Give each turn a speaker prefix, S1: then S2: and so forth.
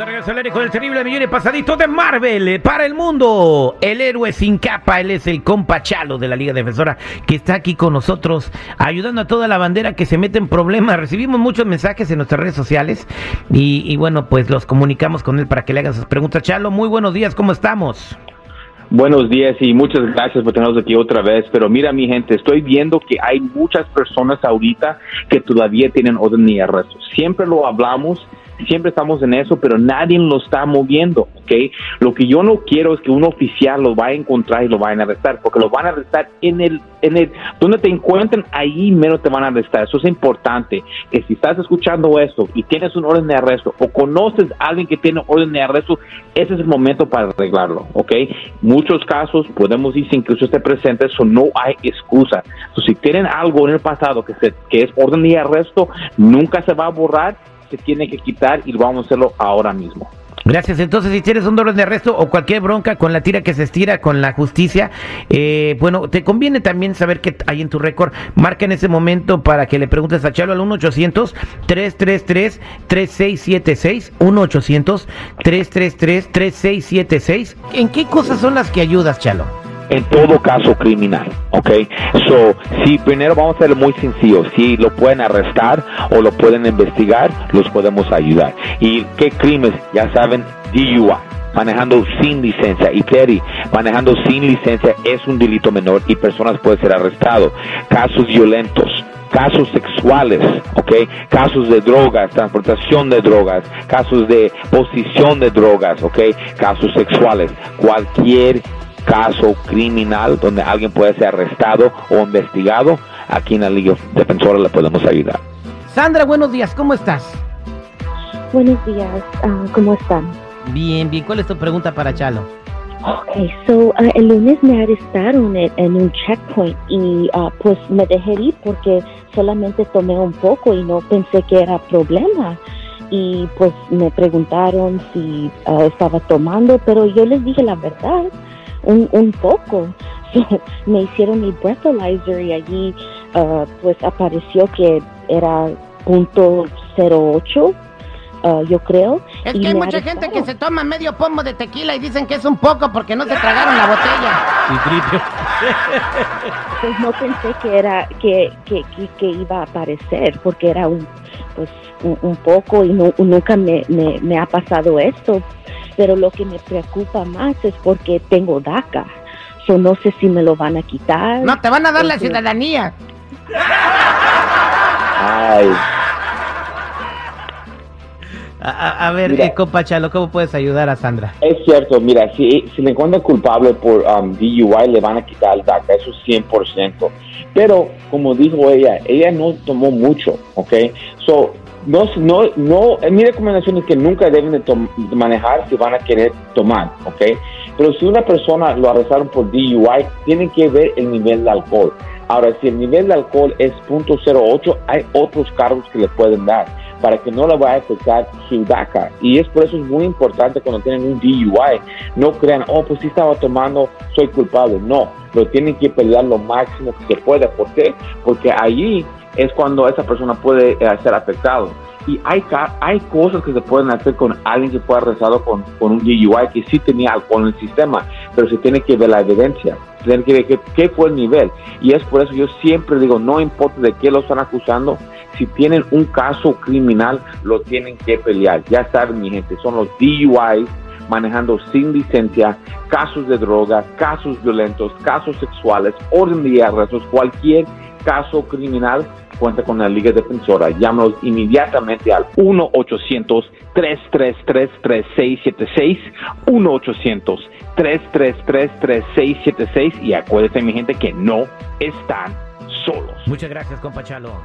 S1: De regreso al aire con el terrible millón y pasadito de Marvel eh, para el mundo. El héroe sin capa, él es el compa Chalo de la Liga Defensora que está aquí con nosotros ayudando a toda la bandera que se mete en problemas. Recibimos muchos mensajes en nuestras redes sociales y, y bueno, pues los comunicamos con él para que le hagan sus preguntas. Chalo, muy buenos días, ¿cómo estamos?
S2: Buenos días y muchas gracias por tenernos aquí otra vez. Pero mira, mi gente, estoy viendo que hay muchas personas ahorita que todavía tienen orden de arresto. Siempre lo hablamos siempre estamos en eso, pero nadie lo está moviendo, ¿ok? Lo que yo no quiero es que un oficial lo vaya a encontrar y lo vayan a arrestar, porque lo van a arrestar en el, en el, donde te encuentren, ahí menos te van a arrestar. Eso es importante, que si estás escuchando esto y tienes un orden de arresto o conoces a alguien que tiene orden de arresto, ese es el momento para arreglarlo, ¿ok? Muchos casos podemos decir que usted esté presente, eso no hay excusa. si tienen algo en el pasado que, se, que es orden de arresto, nunca se va a borrar se tiene que quitar y vamos a hacerlo ahora mismo.
S1: Gracias. Entonces, si tienes un dolor de arresto o cualquier bronca con la tira que se estira con la justicia, eh, bueno, te conviene también saber que hay en tu récord. Marca en ese momento para que le preguntes a Chalo al 1-800-333-3676. 1-800-333-3676. ¿En qué cosas son las que ayudas, Chalo?
S2: En todo caso criminal, ¿ok? So, si primero vamos a ser muy sencillo, si lo pueden arrestar o lo pueden investigar, los podemos ayudar. ¿Y qué crímenes? Ya saben, DUI manejando sin licencia y Terry, manejando sin licencia es un delito menor y personas pueden ser arrestados. Casos violentos, casos sexuales, ¿ok? Casos de drogas, transportación de drogas, casos de posición de drogas, ¿ok? Casos sexuales, cualquier caso criminal donde alguien puede ser arrestado o investigado, aquí en la Liga Defensora le podemos ayudar.
S1: Sandra, buenos días, ¿cómo estás?
S3: Buenos días, ah, ¿cómo están?
S1: Bien, bien. ¿Cuál es tu pregunta para Chalo?
S3: Ok, so ah, el lunes me arrestaron en, un checkpoint y uh, pues me dejé ir porque solamente tomé un poco y no pensé que era problema. Y pues me preguntaron si estaba tomando, pero yo les dije la verdad un, un poco. me hicieron mi breathalyzer y allí uh, pues apareció que era punto 08 uh, yo creo.
S1: Es que hay mucha gente que se toma medio pomo de tequila y dicen que es un poco porque no se tragaron la botella.
S3: pues no pensé que era que, que, que, iba a aparecer porque era un pues un, poco y no, nunca me, me, me ha pasado esto pero lo que me preocupa más es porque tengo DACA. So no sé si me lo van a quitar.
S1: No, te van a dar la ciudadanía.
S2: Ay.
S1: A, ver, eh, compa Chalo, ¿cómo puedes ayudar a Sandra?
S2: Es cierto, mira, si, si le encuentran culpable por um, DUI, le van a quitar el DACA, eso es 100%. Pero, como dijo ella, ella no tomó mucho, ¿ok? So, no, no, no, mi recomendación es que nunca deben de, manejar si van a querer tomar, ¿ok? Pero si una persona lo arrestaron por DUI, tienen que ver el nivel de alcohol. Ahora, si el nivel de alcohol es .08, hay otros cargos que le pueden dar para que no le vaya a afectar su DACA. Y es por eso es muy importante cuando tienen un DUI, no crean, oh, pues si estaba tomando, soy culpable. No, lo tienen que pelear lo máximo que se pueda. ¿Por qué? Porque allí es cuando esa persona puede eh, ser afectado. Y hay, hay cosas que se pueden hacer con alguien que fue arrestado con, con un DUI que sí tenía alcohol en el sistema, pero se tiene que ver la evidencia, tiene que ver qué, fue el nivel. Y es por eso yo siempre digo, no importa de qué lo están acusando, si tienen un caso criminal, lo tienen que pelear. Ya saben, mi gente, son los DUIs manejando sin licencia, casos de droga, casos violentos, casos sexuales, orden de arrestos, cualquier caso criminal, cuenta con la Liga Defensora. Llámanos inmediatamente al 1-800-333-3676, 1-800-333-3676 y acuérdense mi gente que no están solos.
S1: Muchas gracias, compa Chalo.